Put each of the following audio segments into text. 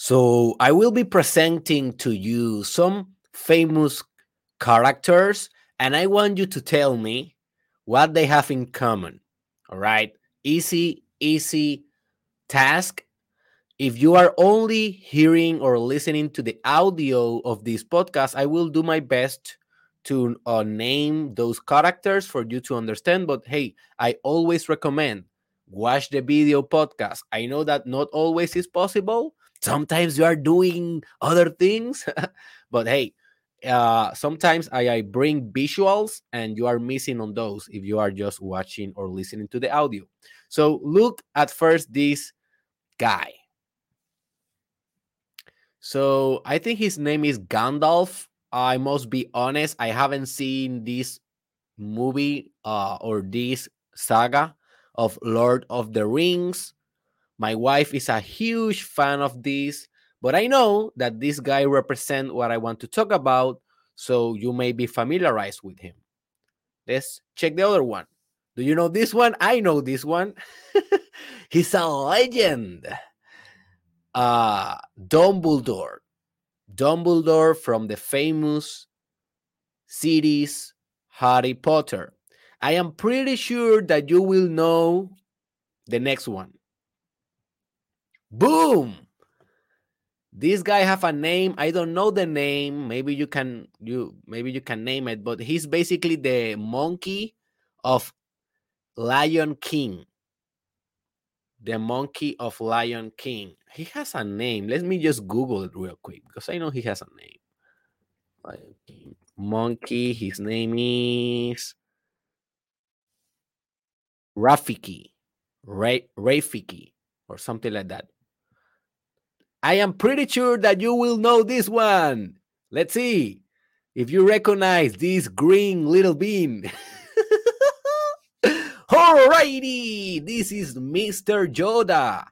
So I will be presenting to you some famous characters, and I want you to tell me what they have in common. All right. Easy, easy task. If you are only hearing or listening to the audio of this podcast, I will do my best to uh, name those characters for you to understand. But hey, I always recommend watch the video podcast. I know that not always is possible. Sometimes you are doing other things, but hey, uh, sometimes I, I bring visuals and you are missing on those if you are just watching or listening to the audio. So look at first this guy. So I think his name is Gandalf. I must be honest, I haven't seen this movie uh, or this saga of Lord of the Rings. My wife is a huge fan of this, but I know that this guy represents what I want to talk about, so you may be familiarized with him. Let's check the other one. Do you know this one? I know this one. He's a legend. Uh Dumbledore. Dumbledore from the famous series Harry Potter. I am pretty sure that you will know the next one. Boom! This guy have a name. I don't know the name. Maybe you can you maybe you can name it, but he's basically the monkey of Lion King. The monkey of Lion King. He has a name. Let me just Google it real quick because I know he has a name. Lion King. Monkey. His name is Rafiki. Ray Rafiki or something like that. I am pretty sure that you will know this one. Let's see if you recognize this green little bean. Alrighty, this is Mr. Yoda.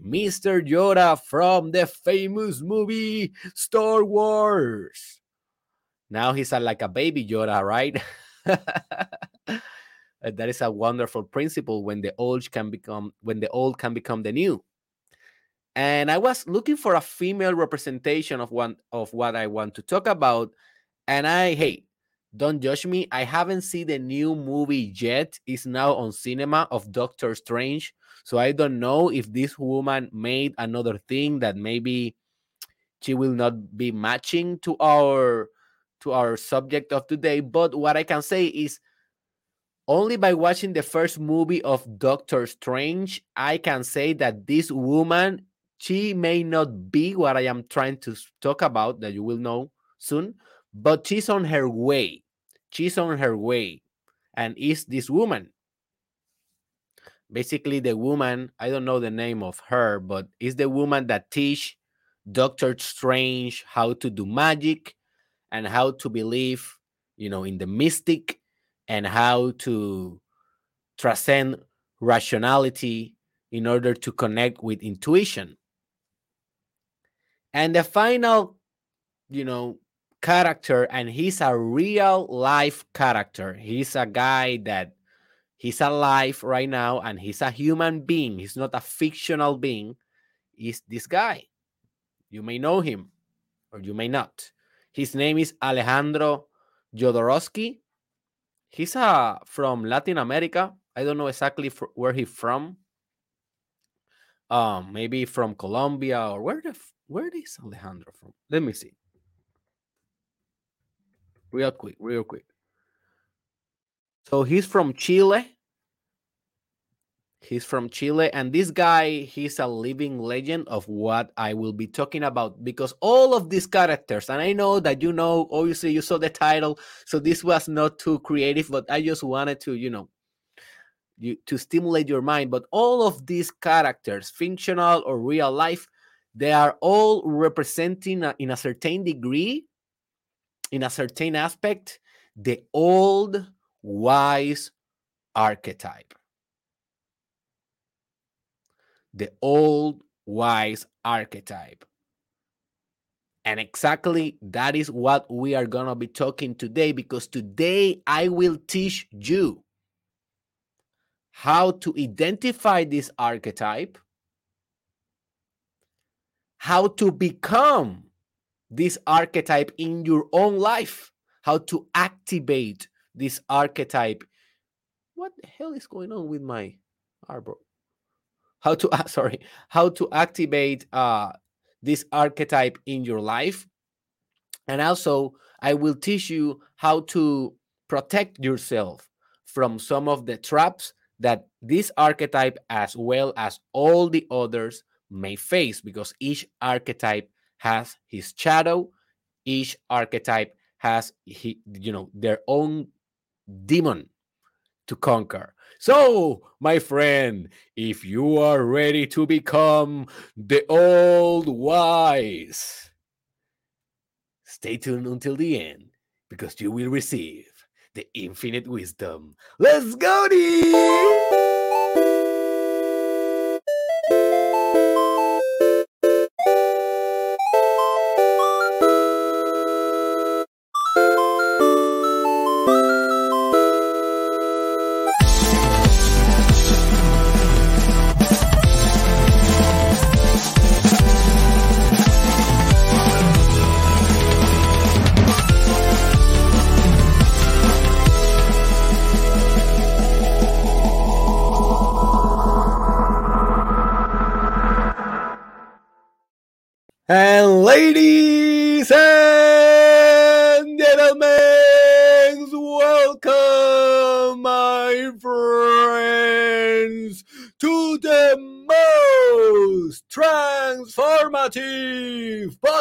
Mr. Yoda from the famous movie Star Wars. Now he's a, like a baby Yoda, right? that is a wonderful principle when the old can become when the old can become the new and I was looking for a female representation of one of what I want to talk about. And I hey, don't judge me. I haven't seen the new movie yet. It's now on cinema of Doctor Strange. So I don't know if this woman made another thing that maybe she will not be matching to our to our subject of today. But what I can say is only by watching the first movie of Doctor Strange, I can say that this woman she may not be what I am trying to talk about, that you will know soon, but she's on her way. She's on her way. And is this woman. Basically, the woman, I don't know the name of her, but is the woman that teach Doctor Strange how to do magic and how to believe, you know, in the mystic and how to transcend rationality in order to connect with intuition. And the final, you know, character, and he's a real life character. He's a guy that he's alive right now and he's a human being. He's not a fictional being. Is this guy. You may know him or you may not. His name is Alejandro Jodorowsky. He's uh, from Latin America. I don't know exactly where he's from. Um, maybe from Colombia or where the where is Alejandro from? Let me see. Real quick, real quick. So he's from Chile. He's from Chile, and this guy, he's a living legend of what I will be talking about because all of these characters, and I know that you know, obviously, you saw the title, so this was not too creative, but I just wanted to, you know, you, to stimulate your mind. But all of these characters, fictional or real life, they are all representing a, in a certain degree in a certain aspect the old wise archetype. The old wise archetype. And exactly that is what we are going to be talking today because today I will teach you how to identify this archetype how to become this archetype in your own life, how to activate this archetype. What the hell is going on with my arbor? How to uh, sorry, how to activate uh this archetype in your life. And also, I will teach you how to protect yourself from some of the traps that this archetype, as well as all the others, may face because each archetype has his shadow each archetype has he, you know their own demon to conquer. So my friend if you are ready to become the old wise stay tuned until the end because you will receive the infinite wisdom. Let's go And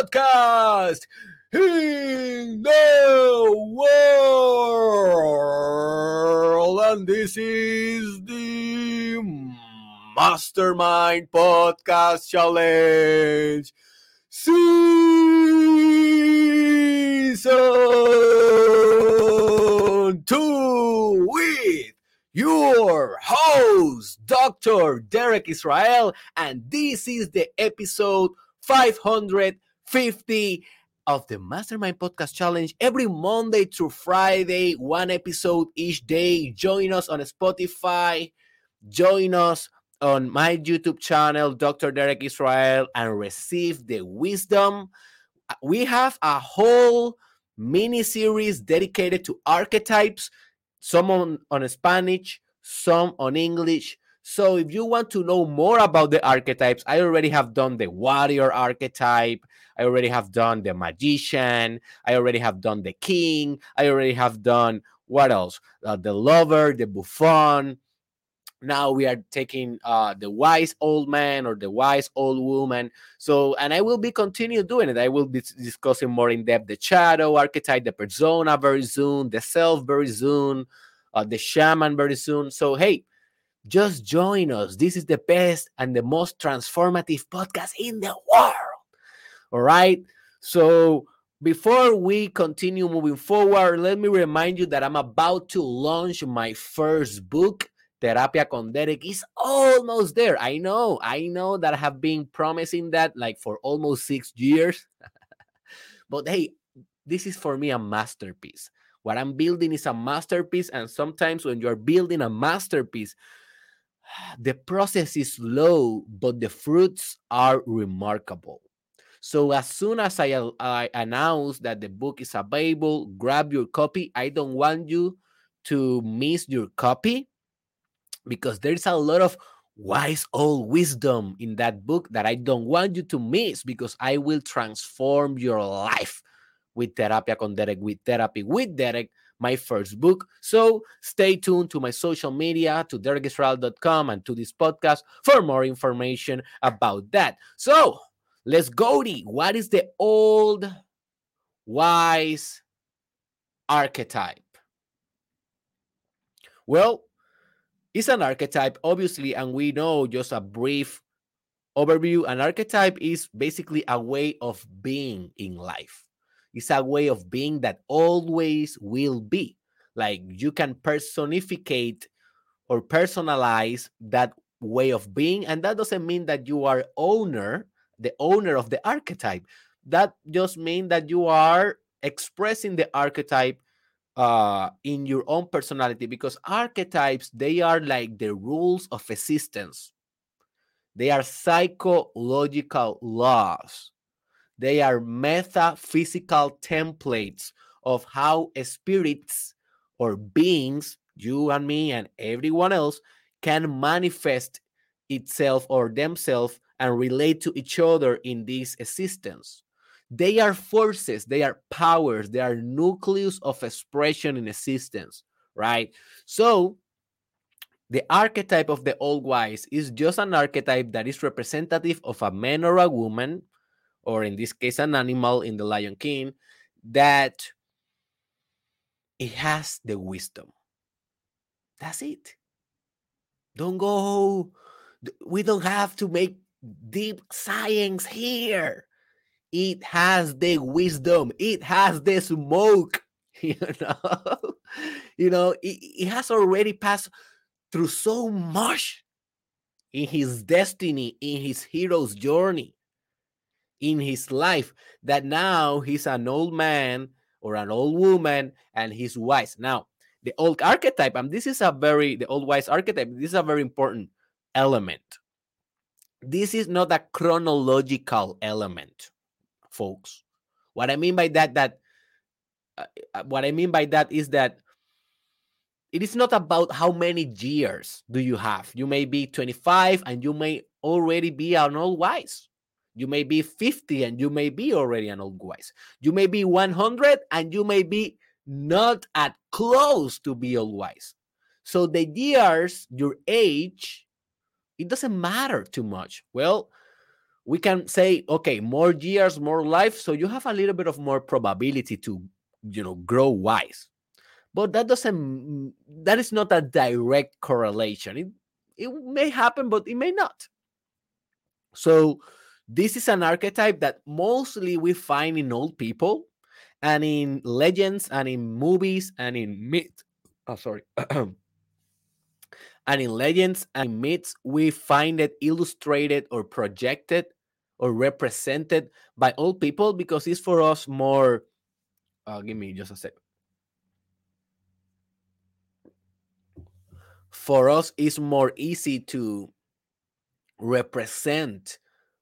podcast in the world. And this is the Mastermind Podcast Challenge season two with your host, Dr. Derek Israel, and this is the episode 550 of the Mastermind Podcast Challenge every Monday through Friday, one episode each day. Join us on Spotify, join us on my YouTube channel, Dr. Derek Israel, and receive the wisdom. Uh, we have a whole mini series dedicated to archetypes, some on, on Spanish, some on English. So if you want to know more about the archetypes, I already have done the warrior archetype. I already have done the magician. I already have done the king. I already have done what else? Uh, the lover, the buffoon, now we are taking uh, the wise old man or the wise old woman so and i will be continue doing it i will be discussing more in depth the shadow archetype the persona very soon the self very soon uh, the shaman very soon so hey just join us this is the best and the most transformative podcast in the world all right so before we continue moving forward let me remind you that i'm about to launch my first book Terapia con Derek is almost there. I know, I know that I have been promising that like for almost six years. but hey, this is for me a masterpiece. What I'm building is a masterpiece. And sometimes when you're building a masterpiece, the process is slow, but the fruits are remarkable. So as soon as I, I announce that the book is available, grab your copy. I don't want you to miss your copy because there's a lot of wise old wisdom in that book that I don't want you to miss because I will transform your life with Terapia con Derek, with Therapy with Derek, my first book. So stay tuned to my social media, to derekisrael.com, and to this podcast for more information about that. So let's go. To what is the old wise archetype? Well, it's an archetype, obviously, and we know just a brief overview. An archetype is basically a way of being in life. It's a way of being that always will be. Like you can personificate or personalize that way of being, and that doesn't mean that you are owner, the owner of the archetype. That just means that you are expressing the archetype uh in your own personality because archetypes they are like the rules of existence They are psychological laws. They are metaphysical templates of how spirits or beings, you and me and everyone else, can manifest itself or themselves and relate to each other in this existence. They are forces, they are powers, they are nucleus of expression in existence, right? So, the archetype of the old wise is just an archetype that is representative of a man or a woman, or in this case, an animal in the Lion King, that it has the wisdom. That's it. Don't go, we don't have to make deep science here. It has the wisdom, it has the smoke, you know. you know, it, it has already passed through so much in his destiny, in his hero's journey, in his life, that now he's an old man or an old woman and he's wise. Now, the old archetype, and this is a very, the old wise archetype, this is a very important element. This is not a chronological element, folks. What I mean by that, that uh, uh, what I mean by that is that it is not about how many years do you have. You may be 25 and you may already be an old wise. You may be 50 and you may be already an old wise. You may be 100 and you may be not at close to be old wise. So the years, your age, it doesn't matter too much. Well, we can say, okay, more years, more life. So you have a little bit of more probability to, you know, grow wise. But that doesn't, that is not a direct correlation. It, it may happen, but it may not. So this is an archetype that mostly we find in old people and in legends and in movies and in myth. Oh, sorry. and in legends and myths, we find it illustrated or projected or represented by old people because it's for us more. Uh, give me just a sec. For us, it's more easy to represent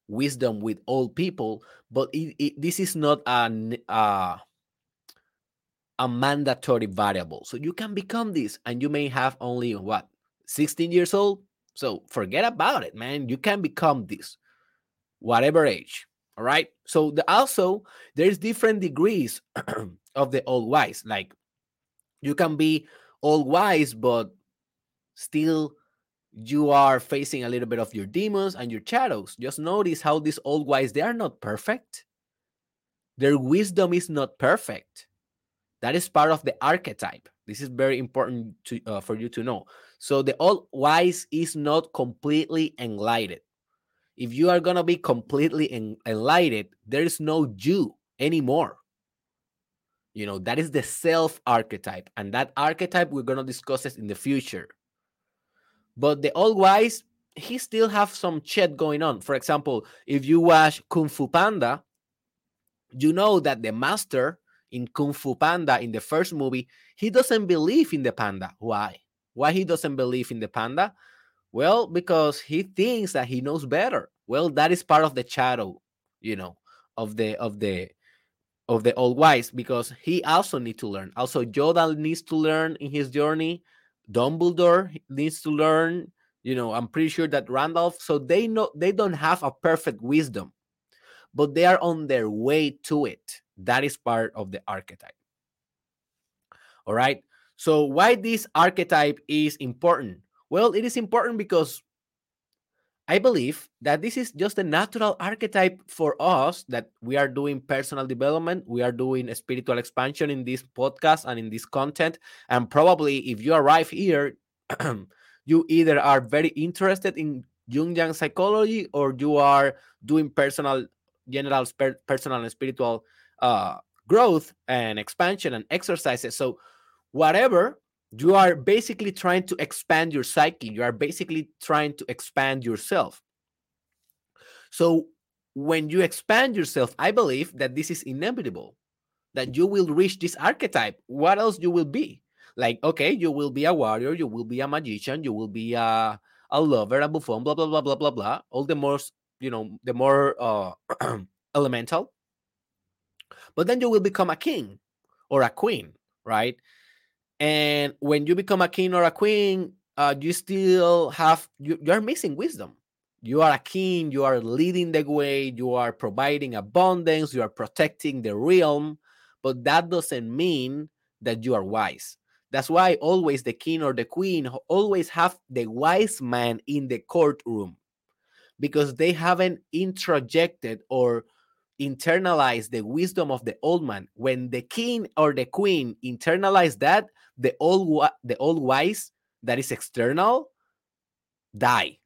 wisdom with old people, but it, it, this is not uh, a mandatory variable. So you can become this and you may have only what 16 years old. So forget about it, man. You can become this, whatever age. All right. So the, also there's different degrees of the old wise. Like you can be old wise, but still you are facing a little bit of your demons and your shadows. Just notice how these old wise they are not perfect. Their wisdom is not perfect that is part of the archetype. This is very important to, uh, for you to know. So the old wise is not completely enlightened. If you are gonna be completely en- enlightened, there is no you anymore. You know that is the self archetype, and that archetype we're gonna discuss it in the future. But the old wise, he still have some shit going on. For example, if you watch Kung Fu Panda, you know that the master in Kung Fu Panda in the first movie, he doesn't believe in the panda. Why? Why he doesn't believe in the panda? Well, because he thinks that he knows better. Well, that is part of the shadow, you know, of the of the of the old wise because he also need to learn. Also, Yoda needs to learn in his journey. Dumbledore needs to learn. You know, I'm pretty sure that Gandalf. So they know they don't have a perfect wisdom, but they are on their way to it. That is part of the archetype. All right. So, why this archetype is important? Well, it is important because I believe that this is just a natural archetype for us that we are doing personal development, we are doing spiritual expansion in this podcast and in this content. And probably if you arrive here, you either are very interested in Jungian psychology or you are doing personal, general, personal and spiritual uh, growth and expansion and exercises. So, whatever you are basically trying to expand your psyche, you are basically trying to expand yourself. So, when you expand yourself, I believe that this is inevitable, that you will reach this archetype. What else you will be? Like, okay, you will be a warrior, you will be a magician, you will be a, a lover, a buffoon, blah blah blah blah blah blah. All the more you know, the more uh, elemental. But then you will become a king or a queen, right? And when you become a king or a queen, uh, you still have you, you're missing wisdom. You are a king, you are leading the way, you are providing abundance, you are protecting the realm, but that doesn't mean that you are wise. That's why always the king or the queen always have the wise man in the courtroom because they haven't introjected or internalized the wisdom of the old man. When the king or the queen internalize that, the old the old wise that is external die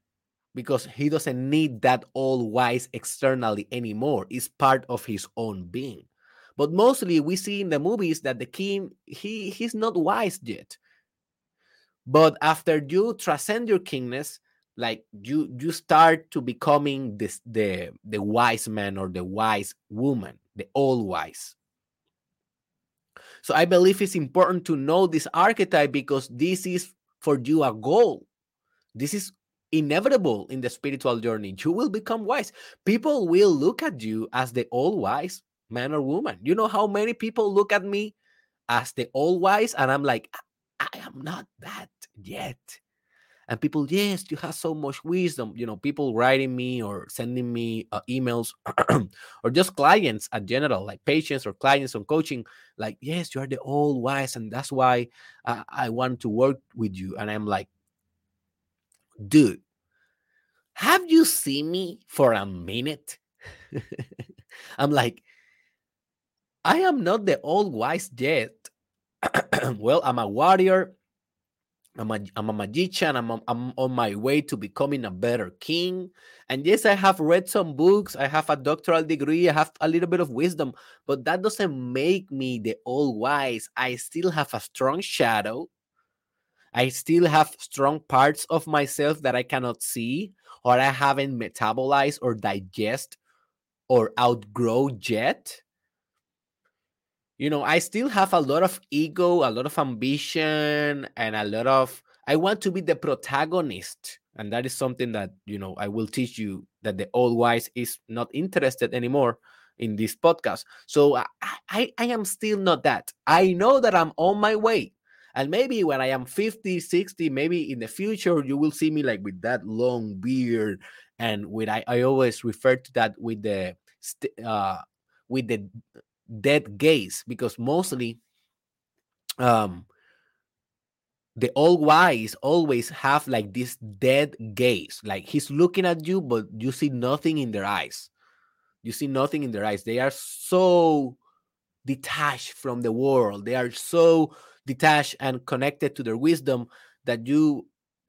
because he doesn't need that old wise externally anymore. It's part of his own being. But mostly we see in the movies that the king he he's not wise yet. But after you transcend your kingness, like you you start to becoming this the the wise man or the wise woman, the old wise. So I believe it's important to know this archetype because this is for you a goal. This is inevitable in the spiritual journey. You will become wise. People will look at you as the old wise man or woman. You know how many people look at me as the old wise, and I'm like, I am not that yet. And people, yes, you have so much wisdom. You know, people writing me or sending me uh, emails, or just clients at general, like patients or clients on coaching, like, yes, you are the old wise, and that's why uh, I want to work with you. And I'm like, dude, have you seen me for a minute? I'm like, I am not the old wise yet. well, I'm a warrior. I'm a, I'm a magician. I'm, a, I'm on my way to becoming a better king. And yes, I have read some books. I have a doctoral degree. I have a little bit of wisdom, but that doesn't make me the all wise. I still have a strong shadow. I still have strong parts of myself that I cannot see or I haven't metabolized or digest or outgrow yet you know, I still have a lot of ego, a lot of ambition, and a lot of I want to be the protagonist. And that is something that, you know, I will teach you that the old wise is not interested anymore in this podcast. So I, I, I am still not that. I know that I'm on my way. And maybe when I am 50, 60, maybe in the future, you will see me like with that long beard. And with I, I always refer to that with the uh with the dead gaze because mostly um the old wise always have like this dead gaze like he's looking at you but you see nothing in their eyes. You see nothing in their eyes. They are so detached from the world. They are so detached and connected to their wisdom that you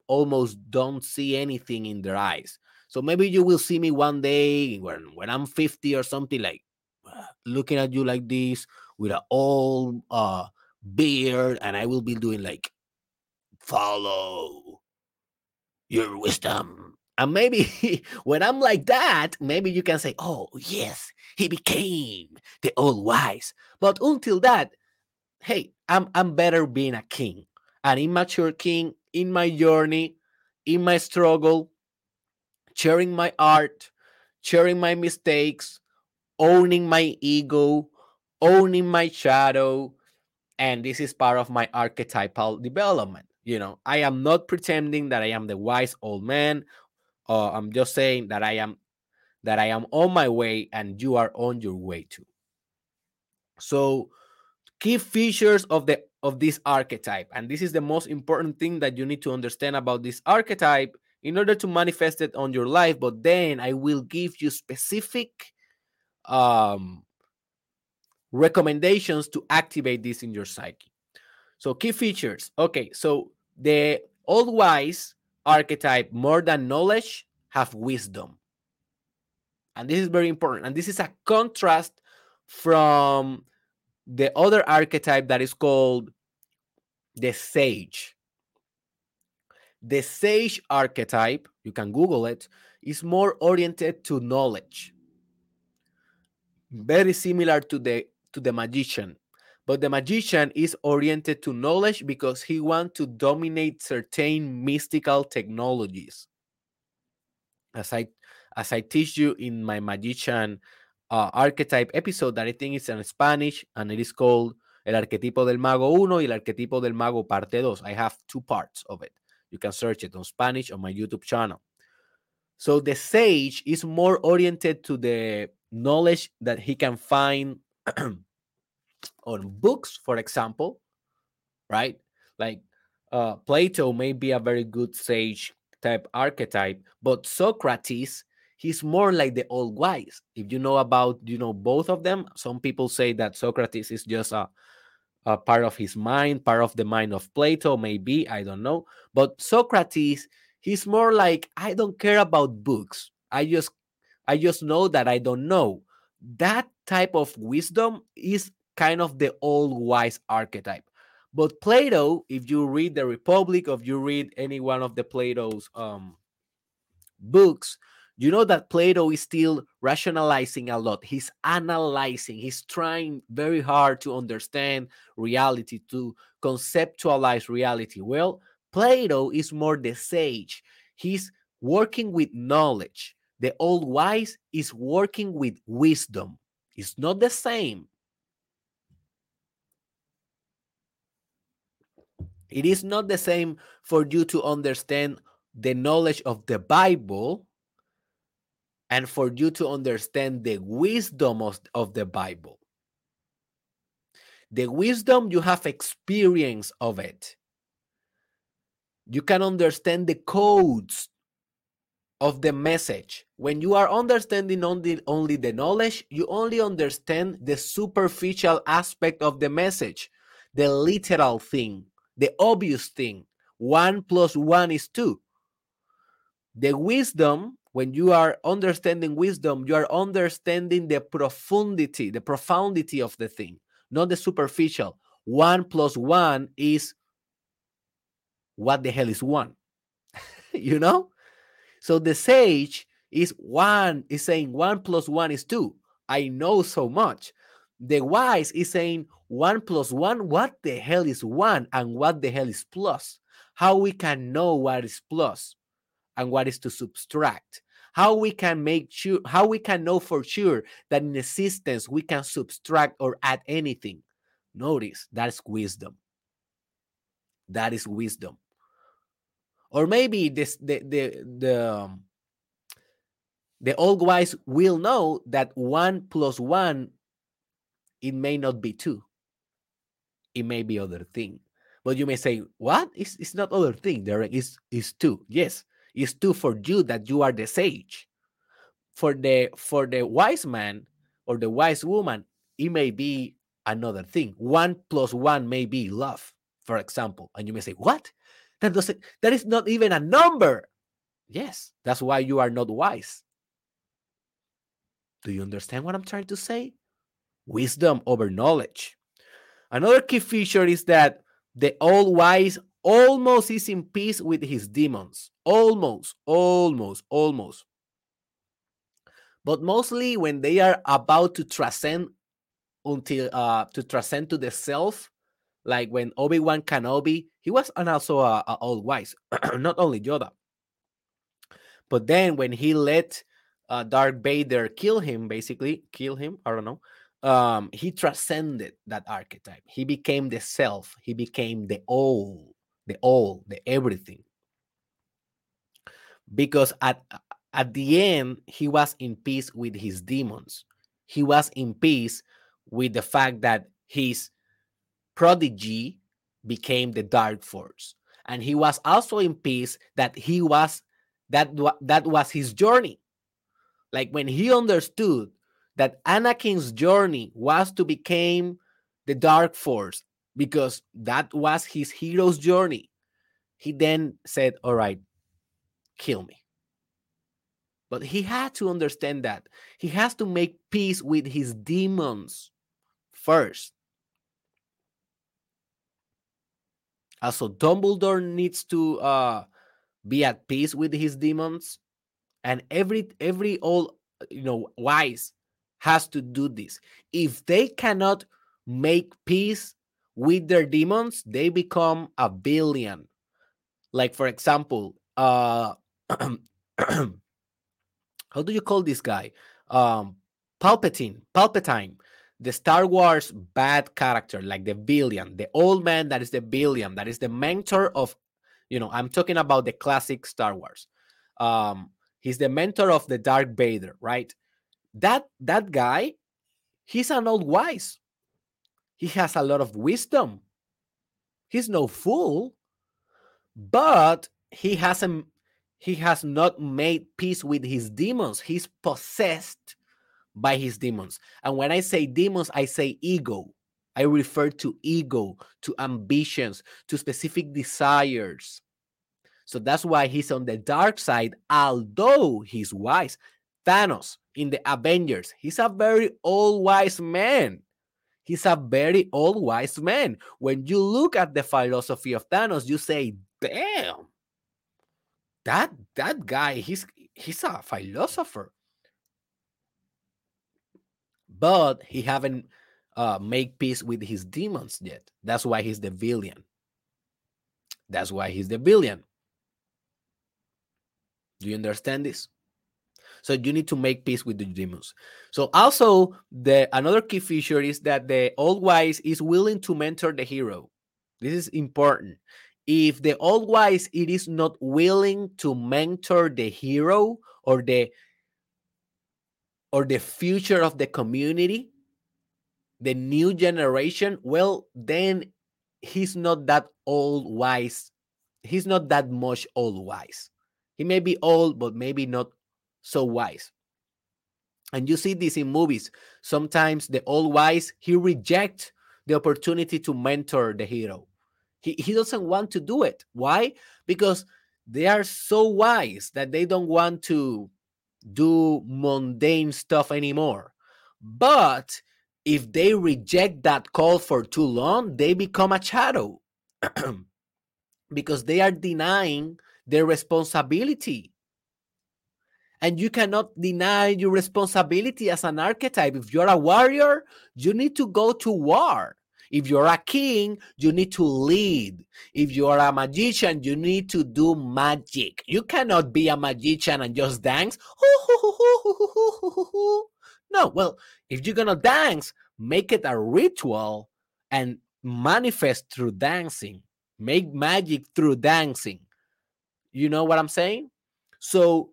almost don't see anything in their eyes. So maybe you will see me one day when when i'm 50 or something like looking at you like this with an old uh beard, and I will be doing like follow your wisdom. And maybe when I'm like that, maybe you can say, Oh, yes, he became the old wise. But until that, hey, I'm I'm better being a king, an immature king in my journey, in my struggle, sharing my art, sharing my mistakes, owning my ego, owning my shadow. And this is part of my archetypal development. You know, I am not pretending that I am the wise old man. Uh, I'm just saying that I am that I am on my way and you are on your way too. So key features of the of this archetype and this is the most important thing that you need to understand about this archetype in order to manifest it on your life but then i will give you specific um, recommendations to activate this in your psyche. So, key features. Okay, so the old wise archetype, more than knowledge, have wisdom. And this is very important. And this is a contrast from the other archetype that is called the sage. The sage archetype, you can Google it, is more oriented to knowledge very similar to the to the magician. But the magician is oriented to knowledge because he wants to dominate certain mystical technologies. As i as i teach you in my magician uh, archetype episode that i think is in spanish and it is called el arquetipo del mago 1 y el arquetipo del mago parte 2 i have two parts of it. You can search it on spanish on my youtube channel. So the sage is more oriented to the knowledge that he can find on books, for example, right? Like uh, Plato may be a very good sage type archetype, but Socrates, he's more like the old wise. If you know about, you know, both of them, some people say that Socrates is just a, a part of his mind, part of the mind of Plato, maybe, I don't know. But Socrates, he's more like, I don't care about books. I just I just know that I don't know. That type of wisdom is kind of the old wise archetype. But Plato, if you read the Republic, if you read any one of the Plato's um, books, you know that Plato is still rationalizing a lot. He's analyzing, he's trying very hard to understand reality, to conceptualize reality. Well, Plato is more the sage. He's working with knowledge. The old wise is working with wisdom. It's not the same. It is not the same for you to understand the knowledge of the Bible and for you to understand the wisdom of, of the Bible. The wisdom, you have experience of it. You can understand the codes of the message. When you are understanding only, only the knowledge, you only understand the superficial aspect of the message, the literal thing the obvious thing. One plus one is two. The wisdom, when you are understanding wisdom, you are understanding the profundity, the profundity of the thing, not the superficial. One plus one is what the hell is one? you know? So the sage is one, is saying one plus one is two. I know so much. The wise is saying one plus one, what the hell is one and what the hell is plus? How we can know what is plus and what is to subtract? How we can make sure, how we can know for sure that in existence we can subtract or add anything. Notice that's wisdom. That is wisdom. Or maybe this the the the um, the old wise will know that one plus one it may not be two. It may be other thing. But you may say what? It's, it's not other thing derek. Is is two. Yes it's two for you that you are the sage. For the for the wise man or the wise woman it may be another thing. One plus one may be love for example. And you may say what that doesn't that is not even a number yes that's why you are not wise do you understand what i'm trying to say wisdom over knowledge. Another key feature is that the all wise almost is in peace with his demons. Almost, almost, almost. But mostly when they are about to transcend until uh to transcend to the self, like when Obi-Wan Kenobi, he was and also a, a all wise, not only Yoda. But then when he let uh, Vader kill him, basically kill him, I don't know um, he transcended that archetype. He became the self. He became the all, the all, the everything. Because at at the end, he was in peace with his demons. He was in peace with the fact that his prodigy became the dark force, and he was also in peace that he was that that was his journey. Like when he understood that Anakin's journey was to become the Dark Force because that was his hero's journey. He then said, All right, kill me. But he had to understand that he has to make peace with his demons first. Also, Dumbledore needs to uh, be at peace with his demons, and every every all you know wise has to do this. If they cannot make peace with their demons, they become a billion. Like for example, uh how do you call this guy? Um Palpatine, Palpatine, the Star Wars bad character, like the villain, the old man that is the villain, that is the mentor of, you know, I'm talking about the classic Star Wars. Um, he's the mentor of the Dark Vader, right? That that guy, he's an old wise. He has a lot of wisdom. He's no fool, but he hasn't he has not made peace with his demons. He's possessed by his demons. And when I say demons, I say ego. I refer to ego, to ambitions, to specific desires. So that's why he's on the dark side, although he's wise. Thanos in the Avengers, he's a very old wise man. He's a very old wise man. When you look at the philosophy of Thanos, you say, damn, that that guy, he's he's a philosopher. But he haven't uh, made peace with his demons yet. That's why he's the villain. That's why he's the villain. Do you understand this? So you need to make peace with the demons. So also the another key feature is that the old wise is willing to mentor the hero. This is important. If the old wise it is not willing to mentor the hero or the or the future of the community, the new generation, well, then he's not that old wise. He's not that much old wise. He may be old, but maybe not so wise. And you see this in movies. Sometimes the old wise, he rejects the opportunity to mentor the hero. He, he doesn't want to do it. Why? Because they are so wise that they don't want to do mundane stuff anymore. But if they reject that call for too long, they become a shadow because they are denying their responsibility. And you cannot deny your responsibility as an archetype. If you're a warrior, you need to go to war. If you're a king, you need to lead. If you're a magician, you need to do magic. You cannot be a magician and just dance. No, well, if you're going to dance, make it a ritual and manifest through dancing. Make magic through dancing. You know what I'm saying? So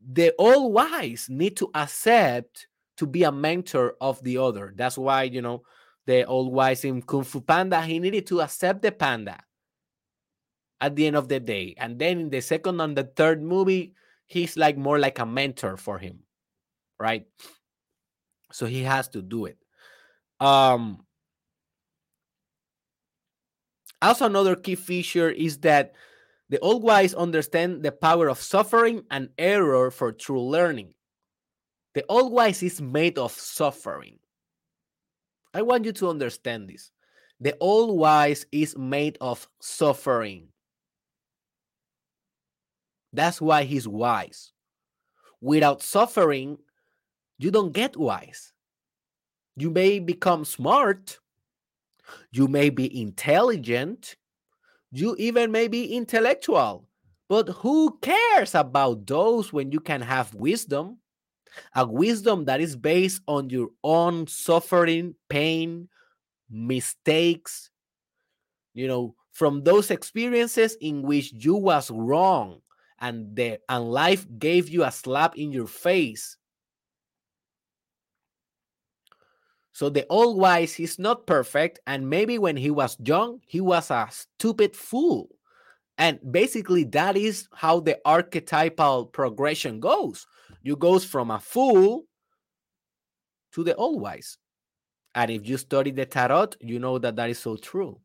the all wise need to accept to be a mentor of the other. That's why, you know, the old wise in Kung Fu Panda, he needed to accept the panda at the end of the day. And then in the second and the third movie, he's like more like a mentor for him, right? So he has to do it. Um, also, another key feature is that the old wise understand the power of suffering and error for true learning. The old wise is made of suffering. I want you to understand this. The old wise is made of suffering. That's why he's wise. Without suffering, you don't get wise. You may become smart, you may be intelligent, you even may be intellectual. But who cares about those when you can have wisdom? A wisdom that is based on your own suffering, pain, mistakes, you know, from those experiences in which you was wrong and the and life gave you a slap in your face. So the old wise, is not perfect. And maybe when he was young, he was a stupid fool. And basically, that is how the archetypal progression goes. You goes from a fool to the old wise. And if you study the tarot, you know that that is so true.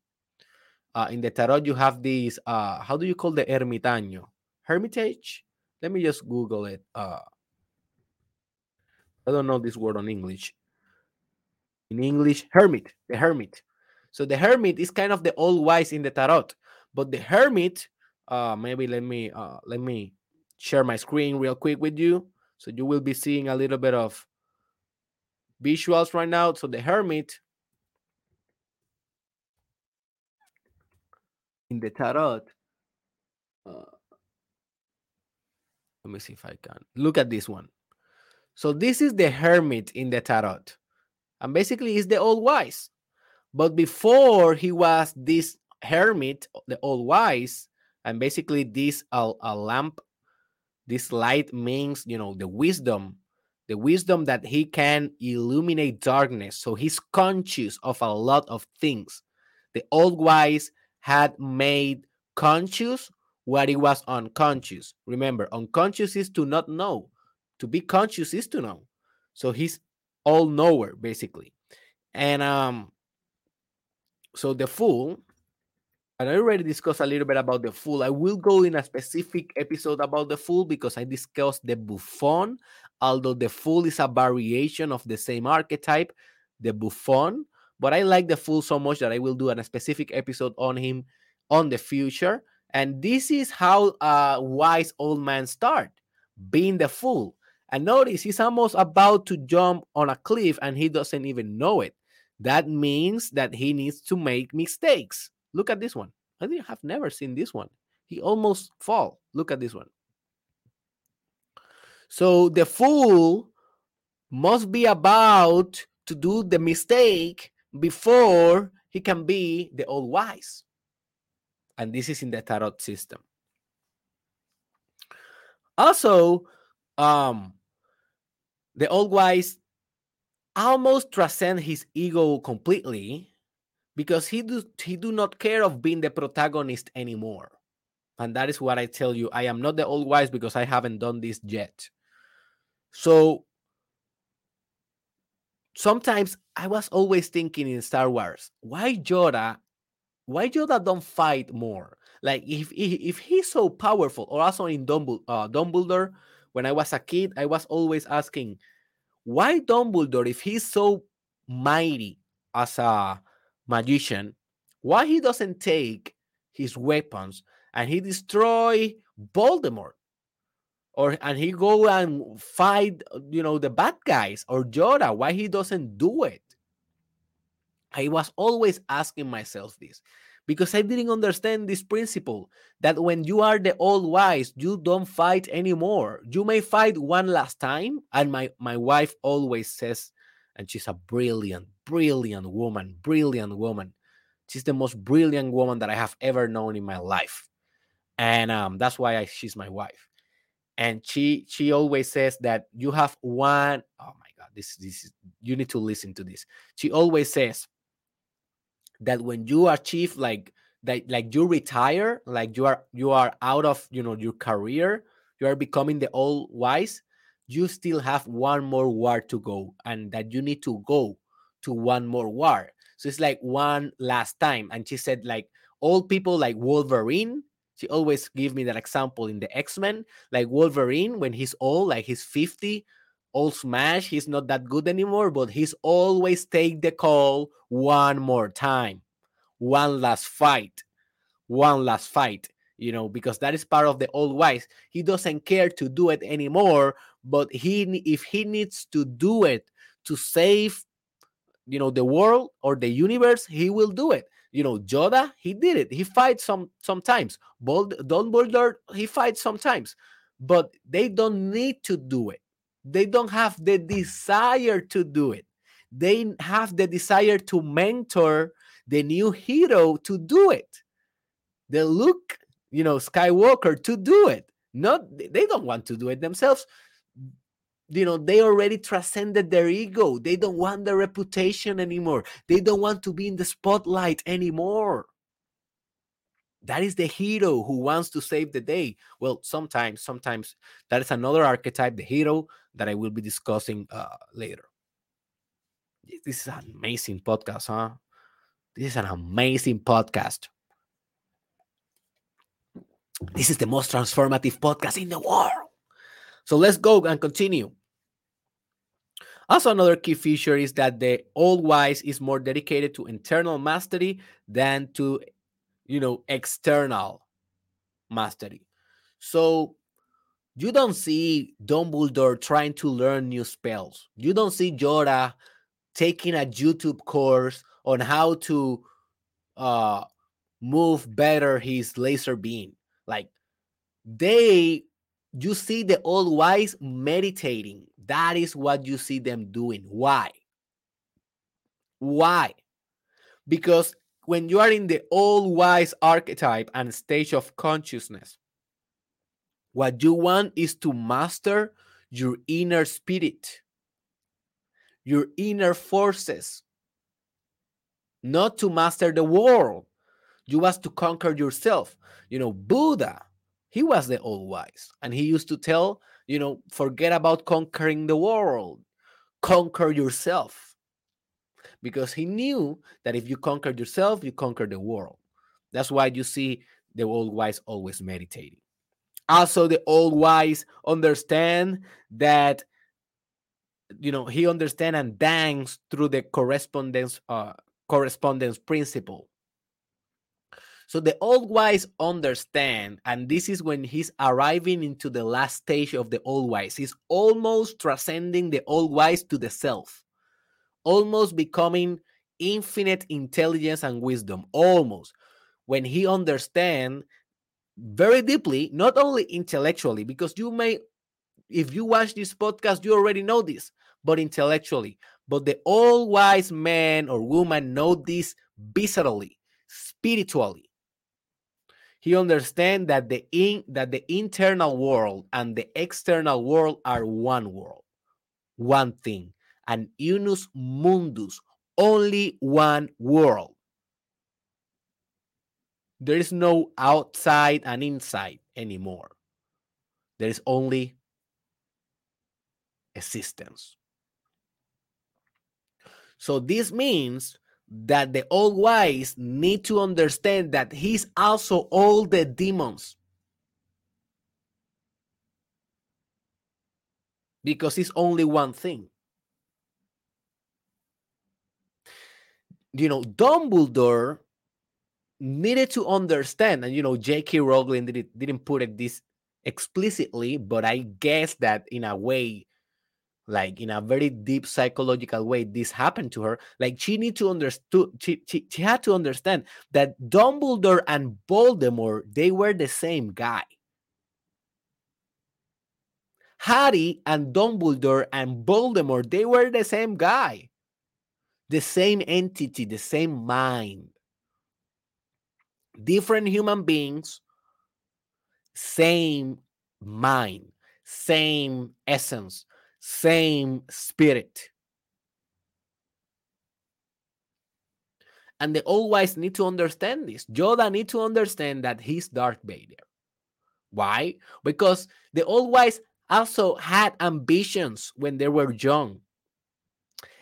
Uh, in the tarot, you have these, uh, how do you call the ermitaño? Hermitage? Let me just Google it. Uh, I don't know this word on English. In English, hermit, the hermit. So the hermit is kind of the old wise in the tarot, but the hermit, uh, maybe let me uh, let me share my screen real quick with you. So you will be seeing a little bit of visuals right now. So the hermit in the tarot. Uh, let me see if I can look at this one. So this is the hermit in the tarot, and basically he's the old wise. But before he was this hermit, the old wise, and basically this a, a lamp this light means you know the wisdom, the wisdom that he can illuminate darkness. So he's conscious of a lot of things. The old wise had made conscious what it was unconscious. Remember, unconscious is to not know. To be conscious is to know. So he's all knower, basically. And um, so the fool, I already discussed a little bit about the fool. I will go in a specific episode about the fool because I discussed the buffon. although the fool is a variation of the same archetype, the buffon. But I like the fool so much that I will do a specific episode on him on the future. And this is how a wise old man start being the fool. And notice he's almost about to jump on a cliff and he doesn't even know it. That means that he needs to make mistakes. Look at this one. I have never seen this one. He almost fall. Look at this one. So the fool must be about to do the mistake before he can be the old wise. And this is in the tarot system. Also, um, the old wise almost transcend his ego completely because he do he do not care of being the protagonist anymore. And that is what I tell you. I am not the old wise because I haven't done this yet. So sometimes I was always thinking in Star Wars, why Yoda, why Yoda don't fight more? Like if if, if he's so powerful, or also in Dumbledore, uh, Dumbledore, when I was a kid, I was always asking, why Dumbledore, if he's so mighty as a magician, why he doesn't take his weapons and he destroy Voldemort? Or and he go and fight, you know, the bad guys or Yoda. Why he doesn't do it? I was always asking myself this because I didn't understand this principle that when you are the old wise, you don't fight anymore. You may fight one last time. And my, my wife always says, and she's a brilliant, brilliant woman, brilliant woman. She's the most brilliant woman that I have ever known in my life. And um, that's why I, she's my wife. And she she always says that you have one. Oh my God, this this is you need to listen to this. She always says that when you achieve like that like you retire like you are you are out of you know your career you are becoming the old wise you still have one more war to go and that you need to go to one more war. So it's like one last time. And she said like old people like wolverine she always give me that example in the x-men like wolverine when he's old like he's 50 old smash he's not that good anymore but he's always take the call one more time. One last fight. One last fight you know because that is part of the old wise. He doesn't care to do it anymore but he if he needs to do it to save you know the world or the universe he will do it you know Yoda he did it he fights some sometimes Bold Dumbledore he fights sometimes but they don't need to do it they don't have the desire to do it. They have the desire to mentor the new hero to do it. The Luke, you know, Skywalker to do it. Not they don't want to do it themselves. You know, they already transcended their ego. They don't want the reputation anymore. They don't want to be in the spotlight anymore that is the hero who wants to save the day. Well, sometimes, sometimes that is another archetype, the hero that I will be discussing uh, later. This is an amazing podcast, huh? This is an amazing podcast. This is the most transformative podcast in the world. So let's go and continue. Also, another key feature is that the old wise is more dedicated to internal mastery than to you know, external mastery. So you don't see Dumbledore trying to learn new spells. You don't see Yoda taking a YouTube course on how to uh, move better his laser beam. Like they, you see the old wise meditating. That is what you see them doing. Why? Why? Because when you are in the old wise archetype and stage of consciousness, what you want is to master your inner spirit, your inner forces, not to master the world. You was to conquer yourself. You know, Buddha, he was the old wise, and he used to tell, you know, forget about conquering the world, conquer yourself. Because he knew that if you conquer yourself, you conquer the world. That's why you see the old wise always meditating. Also, the old wise understand that you know he understand and dance through the correspondence uh, correspondence principle. So the old wise understand, and this is when he's arriving into the last stage of the old wise. He's almost transcending the old wise to the self, almost becoming infinite intelligence and wisdom. Almost when he understand very deeply, not only intellectually, because you may, if you watch this podcast, you already know this, but intellectually. But the all wise man or woman know this viscerally, spiritually. He understands that the in, that the internal world and the external world are one world, one thing, and unus mundus, only one world. There is no outside and inside anymore. There is only existence. So this means that the old wise need to understand that he's also all the demons. Because it's only one thing. You know, Dumbledore needed to understand, and you know, J.K. Rowling did it, didn't put it this explicitly, but I guess that in a way, like in a very deep psychological way, this happened to her. Like she need to understood, she, she, she had to understand that Dumbledore and Voldemort they were the same guy. Harry and Dumbledore and Voldemort they were the same guy, the same entity, the same mind different human beings, same mind, same essence, same spirit. And the old wise need to understand this. Yoda need to understand that he's Darth Vader. Why? Because the old wise also had ambitions when they were young.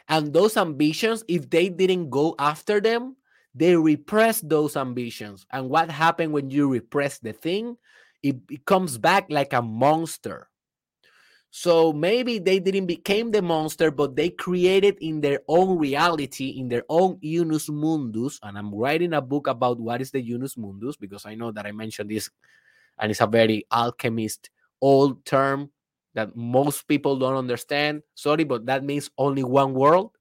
And those ambitions, if they didn't go after them, they repress those ambitions. And what happened when you repress the thing? It, it comes back like a monster. So maybe they didn't become the monster, but they created in their own reality, in their own Unus Mundus. And I'm writing a book about what is the Unus Mundus because I know that I mentioned this, and it's a very alchemist old term that most people don't understand. Sorry, but that means only one world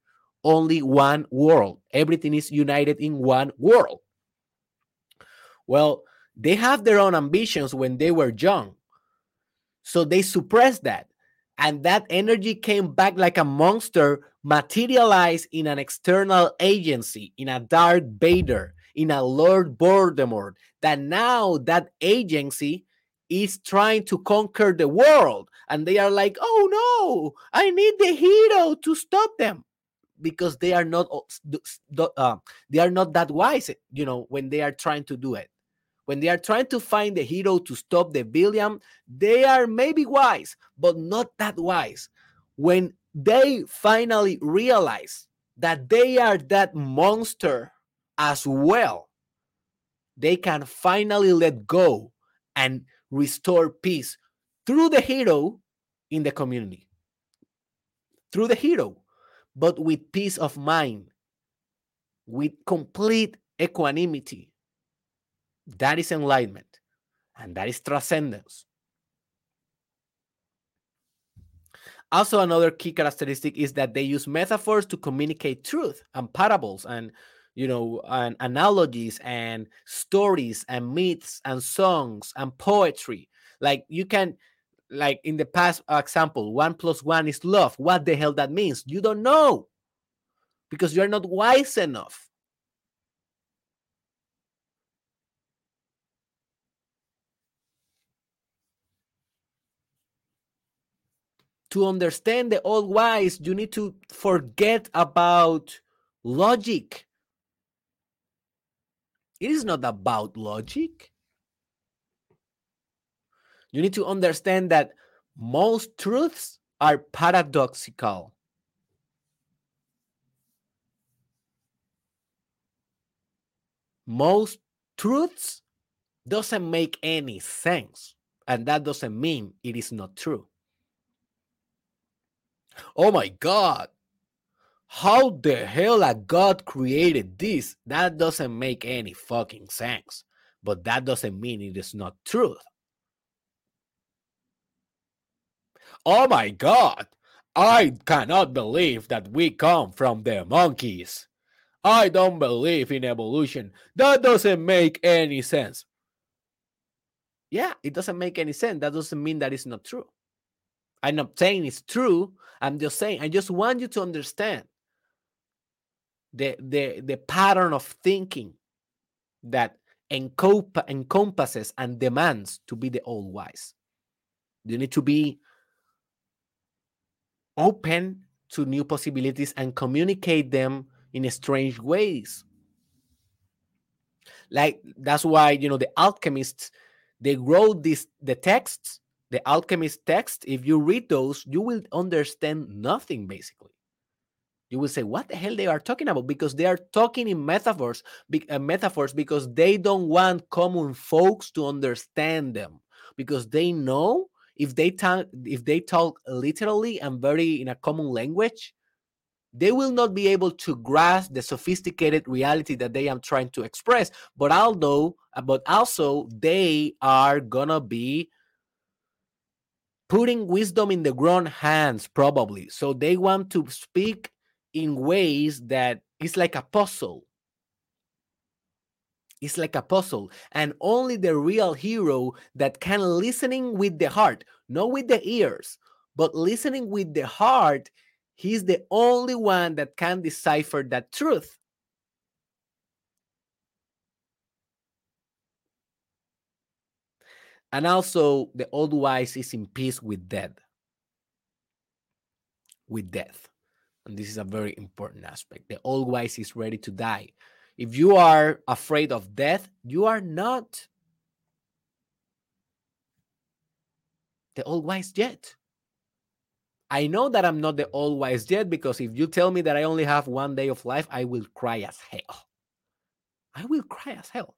only one world. Everything is united in one world. Well, they have their own ambitions when they were young. So they suppressed that. And that energy came back like a monster, materialized in an external agency, in a Darth Vader, in a Lord Voldemort. That now that agency is trying to conquer the world. And they are like, oh no, I need the hero to stop them because they are not uh, they are not that wise you know when they are trying to do it when they are trying to find the hero to stop the villain they are maybe wise but not that wise when they finally realize that they are that monster as well they can finally let go and restore peace through the hero in the community through the hero but with peace of mind, with complete equanimity. That is enlightenment, and that is transcendence. Also, another key characteristic is that they use metaphors to communicate truth and parables. And you know, and analogies and stories and myths and songs and poetry. Like you can, like in the past example, one plus one is love. What the hell that means? You don't know because you're not wise enough. To understand the old wise, you need to forget about logic. It is not about logic. You need to understand that most truths are paradoxical. Most truths doesn't make any sense and that doesn't mean it is not true. Oh my god. How the hell a god created this? That doesn't make any fucking sense. But that doesn't mean it is not truth. Oh my god. I cannot believe that we come from the monkeys. I don't believe in evolution. That doesn't make any sense. Yeah, it doesn't make any sense. That doesn't mean that it's not true. I'm not saying it's true. I'm just saying, I just want you to understand the, the, the pattern of thinking that encomp- encompasses and demands to be the all wise. You need to be open to new possibilities and communicate them in strange ways. Like that's why you know the alchemists they wrote this the texts, the alchemist text. If you read those, you will understand nothing basically. You will say, "What the hell they are talking about?" Because they are talking in metaphors, uh, metaphors because they don't want common folks to understand them because they know if they talk if they talk literally and very in a common language, they will not be able to grasp the sophisticated reality that they are trying to express but although but also they are gonna be putting wisdom in the grown hands probably so they want to speak in ways that it's like a puzzle it's like a puzzle and only the real hero that can listening with the heart not with the ears but listening with the heart He's the only one that can decipher that truth. And also, the old wise is in peace with death. With death. And this is a very important aspect. The old wise is ready to die. If you are afraid of death, you are not the old wise yet. I know that I'm not the old wise yet because if you tell me that I only have one day of life, I will cry as hell. I will cry as hell.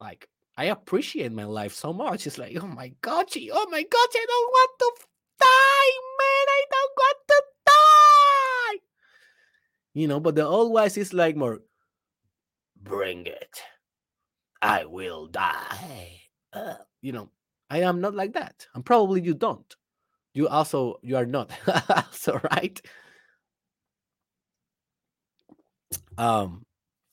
Like, I appreciate my life so much. It's like, oh my God, oh my God, I don't want to die, man. I don't want to die. You know, but the old wise is like more, bring it. I will die. Uh, you know, I am not like that. And probably you don't you also you are not so right um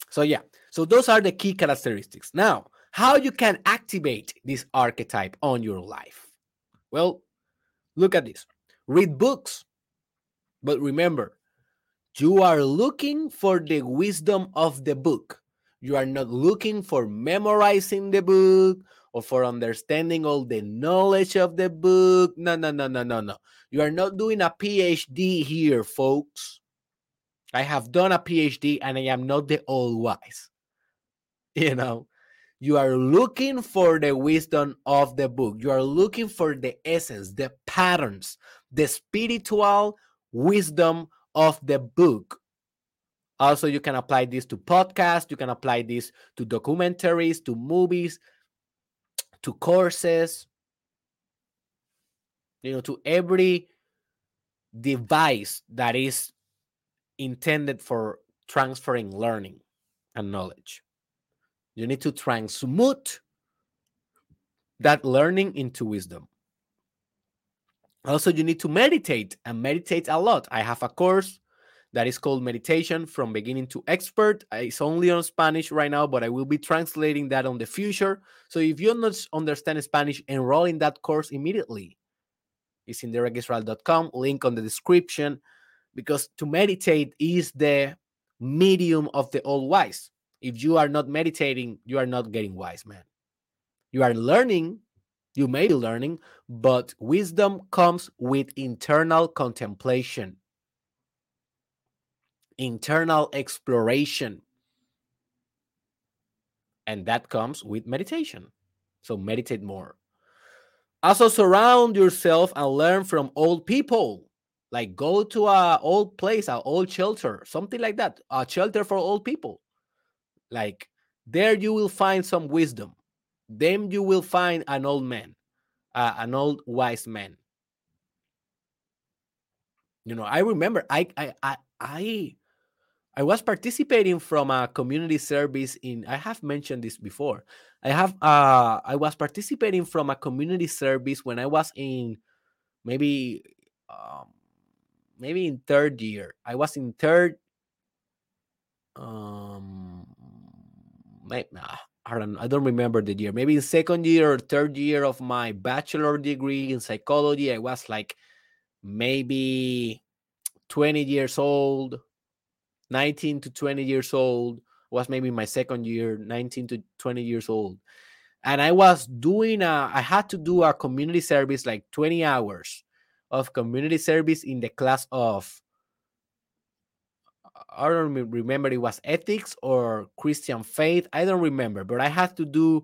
so yeah so those are the key characteristics now how you can activate this archetype on your life well look at this read books but remember you are looking for the wisdom of the book you are not looking for memorizing the book or for understanding all the knowledge of the book. No, no, no, no, no, no. You are not doing a PhD here, folks. I have done a PhD and I am not the all wise. You know, you are looking for the wisdom of the book. You are looking for the essence, the patterns, the spiritual wisdom of the book. Also, you can apply this to podcasts, you can apply this to documentaries, to movies, to courses, you know, to every device that is intended for transferring learning and knowledge. You need to transmute that learning into wisdom. Also, you need to meditate and meditate a lot. I have a course that is called Meditation from Beginning to Expert. It's only on Spanish right now, but I will be translating that on the future. So if you don't understand Spanish, enroll in that course immediately. It's in derekisrael.com, link on the description, because to meditate is the medium of the all wise. If you are not meditating, you are not getting wise, man. You are learning, you may be learning, but wisdom comes with internal contemplation internal exploration. And that comes with meditation. So meditate more. Also, surround yourself and learn from old people. Like go to a old place, a old shelter, something like that, a shelter for old people. Like there, you will find some wisdom. Then you will find an old man, uh, an old wise man. You know, I remember I I I I I was participating from a community service in I have mentioned this before. I have uh I was participating from a community service when I was in maybe um maybe in third year. I was in third um maybe, ah, I don't I don't remember the year. Maybe in second year or third year of my bachelor degree in psychology, I was like maybe 20 years old 19 to 20 years old was maybe my second year 19 to 20 years old and i was doing a i had to do a community service like 20 hours of community service in the class of i don't remember it was ethics or christian faith i don't remember but i had to do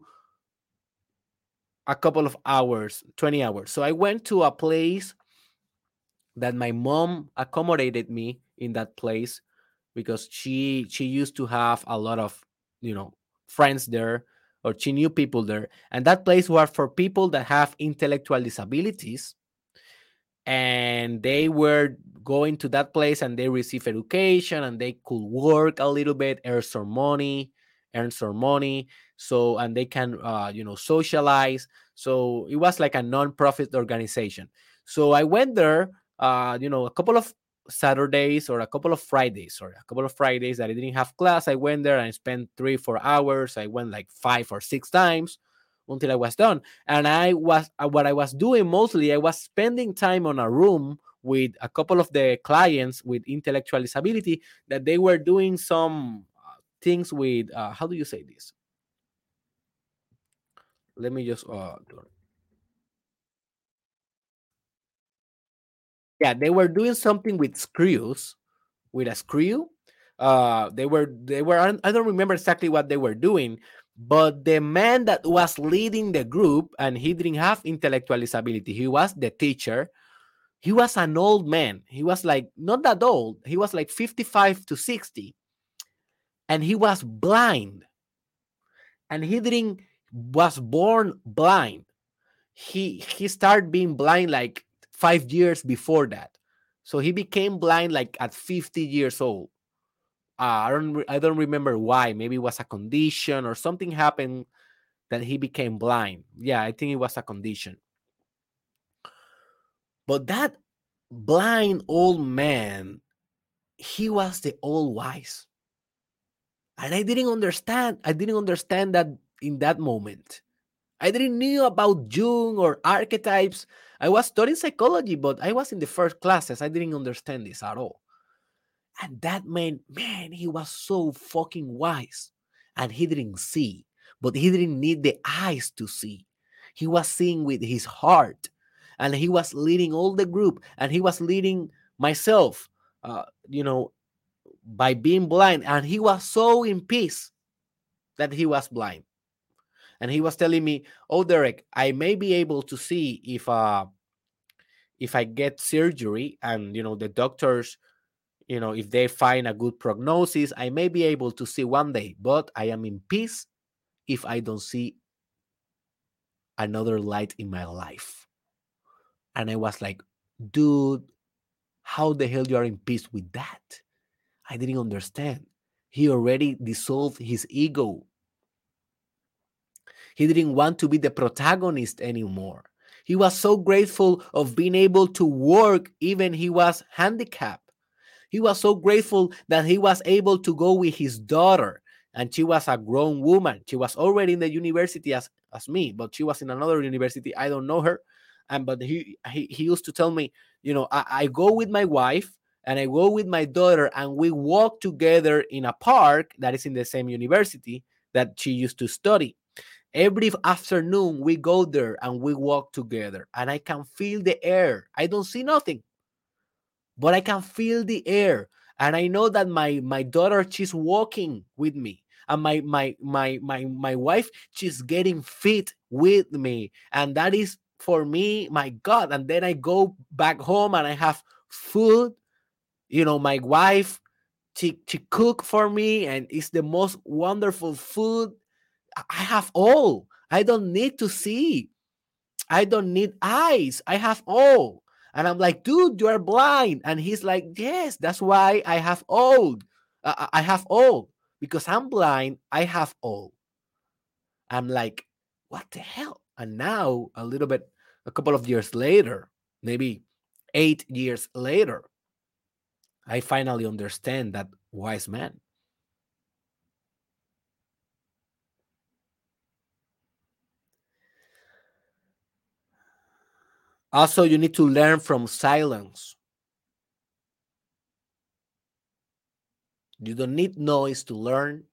a couple of hours 20 hours. So i went to a place that my mom accommodated me in that place because she she used to have a lot of you know friends there or she knew people there. And that place was for people that have intellectual disabilities and they were going to that place and they receive education and they could work a little bit earn some money earn some money so and they can uh, you know socialize so it was like a non-profit organization so i went there uh, you know a couple of Saturdays or a couple of Fridays or a couple of Fridays that I didn't have class. I went there and I spent three, four hours. I went like five or six times until I was done. And I was uh, what I was doing mostly, I was spending time on a room with a couple of the clients with intellectual disability that they were doing some uh, things with uh, how do you say this? Let me just uh, yeah they were doing something with screws with a screw uh they were they were i don't remember exactly what they were doing but the man that was leading the group and he didn't have intellectual disability he was the teacher he was an old man he was like not that old he was like 55 to 60 and he was blind and he didn't was born blind he he started being blind like five years before that. So he became blind like at 50 years old. Uh, I don't I don't remember why. Maybe it was a condition or something happened that he became blind. Yeah, I think it was a condition. But that blind old man, he was the all wise. And I didn't understand. I didn't understand that in that moment. I didn't knew about Jung or archetypes. I was studying psychology, but I was in the first classes. I didn't understand this at all. And that man, man, he was so fucking wise. And he didn't see, but he didn't need the eyes to see. He was seeing with his heart. And he was leading all the group. And he was leading myself, uh, you know, by being blind. And he was so in peace that he was blind and he was telling me, "Oh, Derek, I may be able to see if uh if I get surgery and you know the doctors, you know, if they find a good prognosis, I may be able to see one day, but I am in peace if I don't see another light in my life." And I was like, "Dude, how the hell you are in peace with that?" I didn't understand. He already dissolved his ego he didn't want to be the protagonist anymore. He was so grateful of being able to work even he was handicapped. He was so grateful that he was able to go with his daughter, and she was a grown woman. She was already in the university as, as me, but she was in another university. I don't know her. And but he he, he used to tell me, you know, I, I go with my wife and I go with my daughter and we walk together in a park that is in the same university that she used to study. Every afternoon, we go there and we walk together, and I can feel the air. I don't see nothing, but I can feel the air. And I know that my my daughter, she's walking with me, and my my my my my wife, she's getting fit with me, and that is for me, my God. And then I go back home and I have food. You know, my wife, she she cook for me, and it's the most wonderful food I have all. I don't need to see. I don't need eyes. I have all. And I'm like, dude, you are blind. And he's like, yes, that's why I have all. Uh, I have all because I'm blind. I have all. I'm like, what the hell? And now, a little bit, a couple of years later, maybe eight years later, I finally understand that wise man. Also, you need to learn from silence. You don't need noise to learn.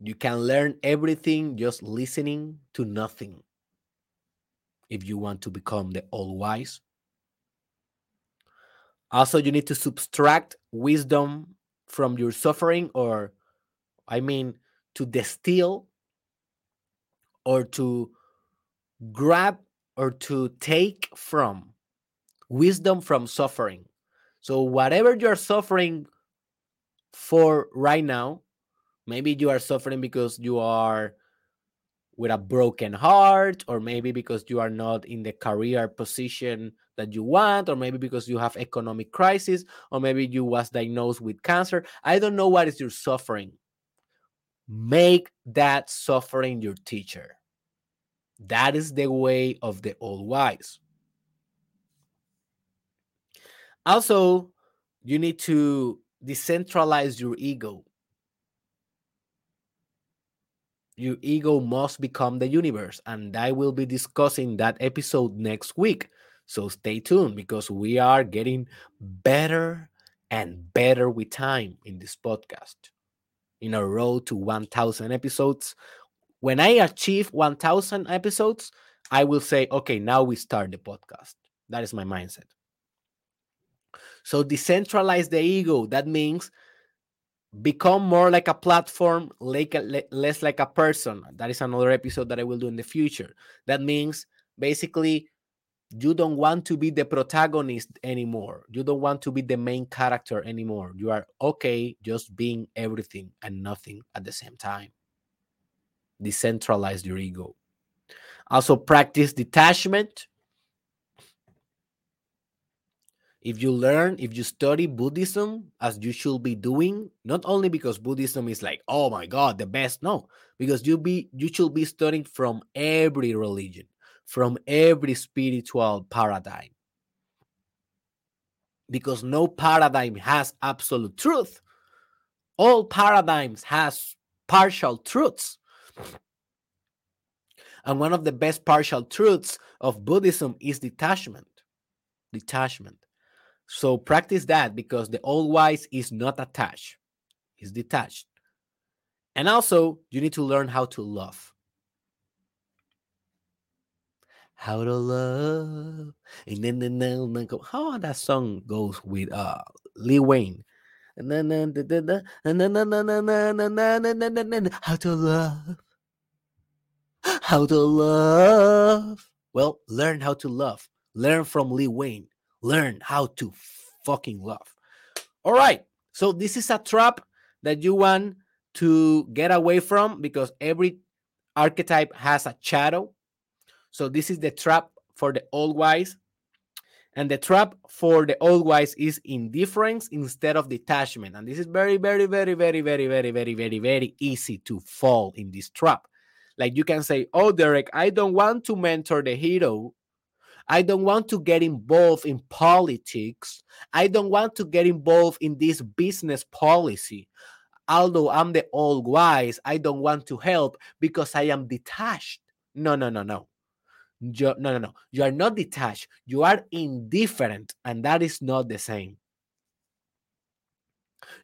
You can learn everything just listening to nothing if you want to become the all wise. Also, you need to subtract wisdom from your suffering, or I mean, to distill or to grab or to take from wisdom from suffering. So, whatever you're suffering for right now, maybe you are suffering because you are with a broken heart, or maybe because you are not in the career position that you want, or maybe because you have economic crisis, or maybe you was diagnosed with cancer. I don't know what is your suffering. Make that suffering your teacher. That is the way of the all wise. Also, you need to decentralize your ego. Your ego must become the universe, and I will be discussing that episode next week. So stay tuned because we are getting better and better with time in this podcast. In a road to 1000 episodes, when I achieve 1000 episodes, I will say, okay, now we start the podcast. That is my mindset. So decentralize the ego. That means become more like a platform, like a, less like a person. That is another episode that I will do in the future. That means basically you don't want to be the protagonist anymore. You don't want to be the main character anymore. You are okay just being everything and nothing at the same time decentralize your ego. Also, practice detachment. If you learn, if you study Buddhism as you should be doing, not only because Buddhism is like, oh my God, the best, no, because you be you should be studying from every religion, from every spiritual paradigm. Because no paradigm has absolute truth. All paradigms has partial truths. And one of the best partial truths of Buddhism is detachment. Detachment. So practice that because the all wise is not attached, it's detached. And also, you need to learn how to love. How to love. And then, go, how that song goes with uh Lil Wayne. And then, then, then, then, then, then, then, then, then, then, then, then, then, how to love how to love. Well, learn how to love. Learn from Lil Wayne. Learn how to fucking love. All right. So this is a trap that you want to get away from because every archetype has a shadow. So this is the trap for the all wise. And the trap for the all wise is indifference instead of detachment. And this is very, very, very, very, very, very, very, very, very easy to fall in this trap like you can say, Oh, Derek, I don't want to mentor the hero. I don't want to get involved in politics. I don't want to get involved in this business policy. Although I'm the old wise, I don't want to help because I am detached. No, no, no, no. You, no, no, no. You are not detached. You are indifferent, and that is not the same.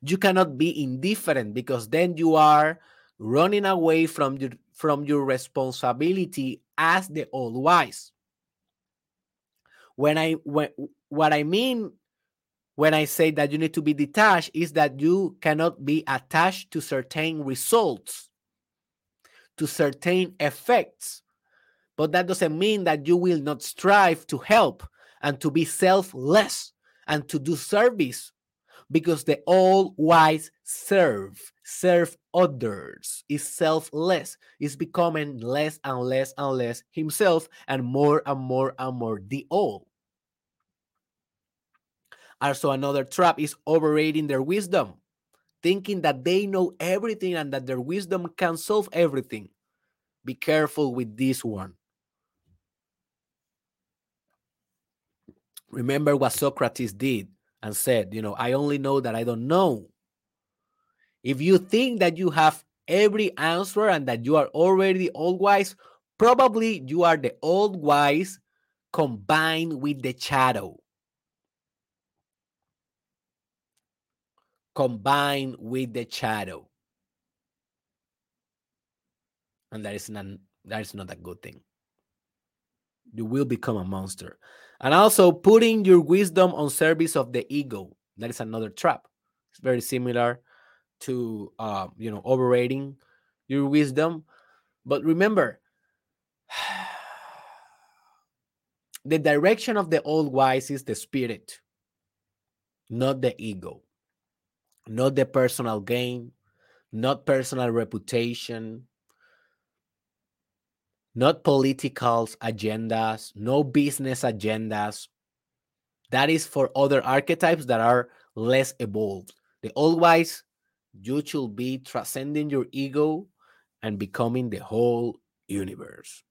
You cannot be indifferent because then you are running away from your from your responsibility as the old wise. When I when what I mean when I say that you need to be detached is that you cannot be attached to certain results, to certain effects. But that doesn't mean that you will not strive to help and to be selfless and to do service because the all wise serve, serve others, is selfless, is becoming less and less and less himself and more and more and more the all. Also, another trap is overrating their wisdom, thinking that they know everything and that their wisdom can solve everything. Be careful with this one. Remember what Socrates did and said, you know, I only know that I don't know. If you think that you have every answer and that you are already old wise, probably you are the old wise combined with the shadow. Combined with the shadow. And that is not that is not a good thing. You will become a monster. And also putting your wisdom on service of the ego. That is another trap. It's very similar to uh, you know overrating your wisdom. But remember, the direction of the old wise is the spirit, not the ego, not the personal gain, not personal reputation, not political agendas, no business agendas. That is for other archetypes that are less evolved. The old wise, you should be transcending your ego and becoming the whole universe.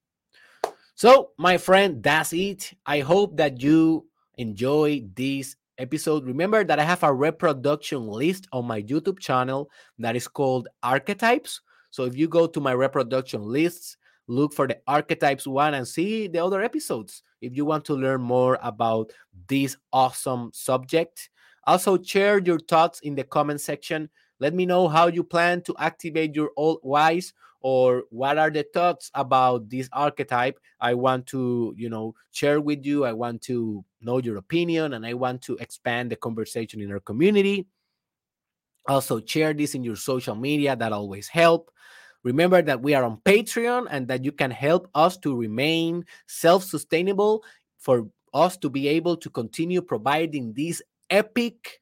So, my friend, that's it. I hope that you enjoy this episode. Remember that I have a reproduction list on my YouTube channel that is called Archetypes. So, if you go to my reproduction lists, look for the archetypes one and see the other episodes if you want to learn more about this awesome subject. Also, share your thoughts in the comment section. Let me know how you plan to activate your old wise or what are the thoughts about this archetype. I want to, you know, share with you. I want to know your opinion and I want to expand the conversation in our community. Also, share this in your social media. That always help. Remember that we are on Patreon and that you can help us to remain self sustainable for us to be able to continue providing this epic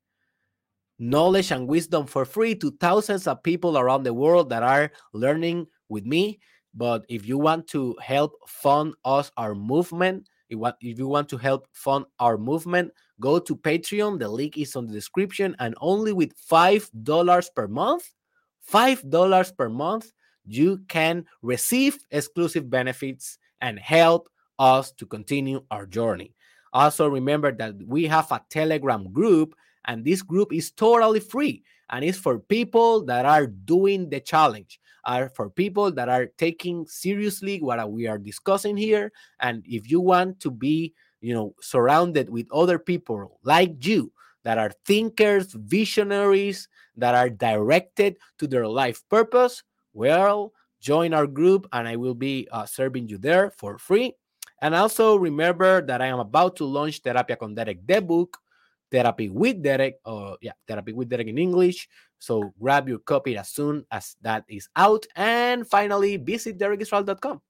knowledge and wisdom for free to thousands of people around the world that are learning with me. But if you want to help fund us, our movement, if you want to help fund our movement, go to Patreon. The link is on the description. And only with $5 per month, $5 per month, you can receive exclusive benefits and help us to continue our journey. Also, remember that we have a Telegram group, and this group is totally free and it's for people that are doing the challenge, are for people that are taking seriously what we are discussing here. And if you want to be, you know, surrounded with other people like you that are thinkers, visionaries, that are directed to their life purpose, well, join our group and I will be uh, serving you there for free. And also remember that I am about to launch Terapia con Derek, the book, Therapy with Derek, or yeah, Therapy with Derek in English. So grab your copy as soon as that is out. And finally, visit derekisrael.com.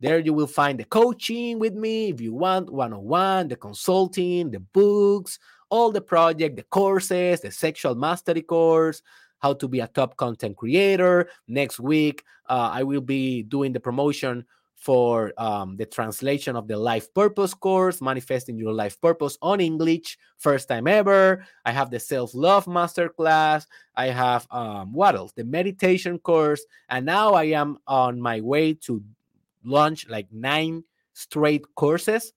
There you will find the coaching with me if you want one on one, the consulting, the books, all the project, the courses, the sexual mastery course, how to be a top content creator. Next week, uh, I will be doing the promotion for um, the translation of the life purpose course, manifesting your life purpose on English, first time ever. I have the self love masterclass. I have um, what else? The meditation course, and now I am on my way to launch like nine straight courses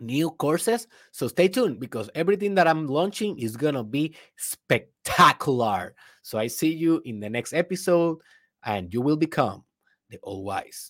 new courses. So stay tuned because everything that I'm launching is going to be spectacular. So I see you in the next episode and you will become the all wise.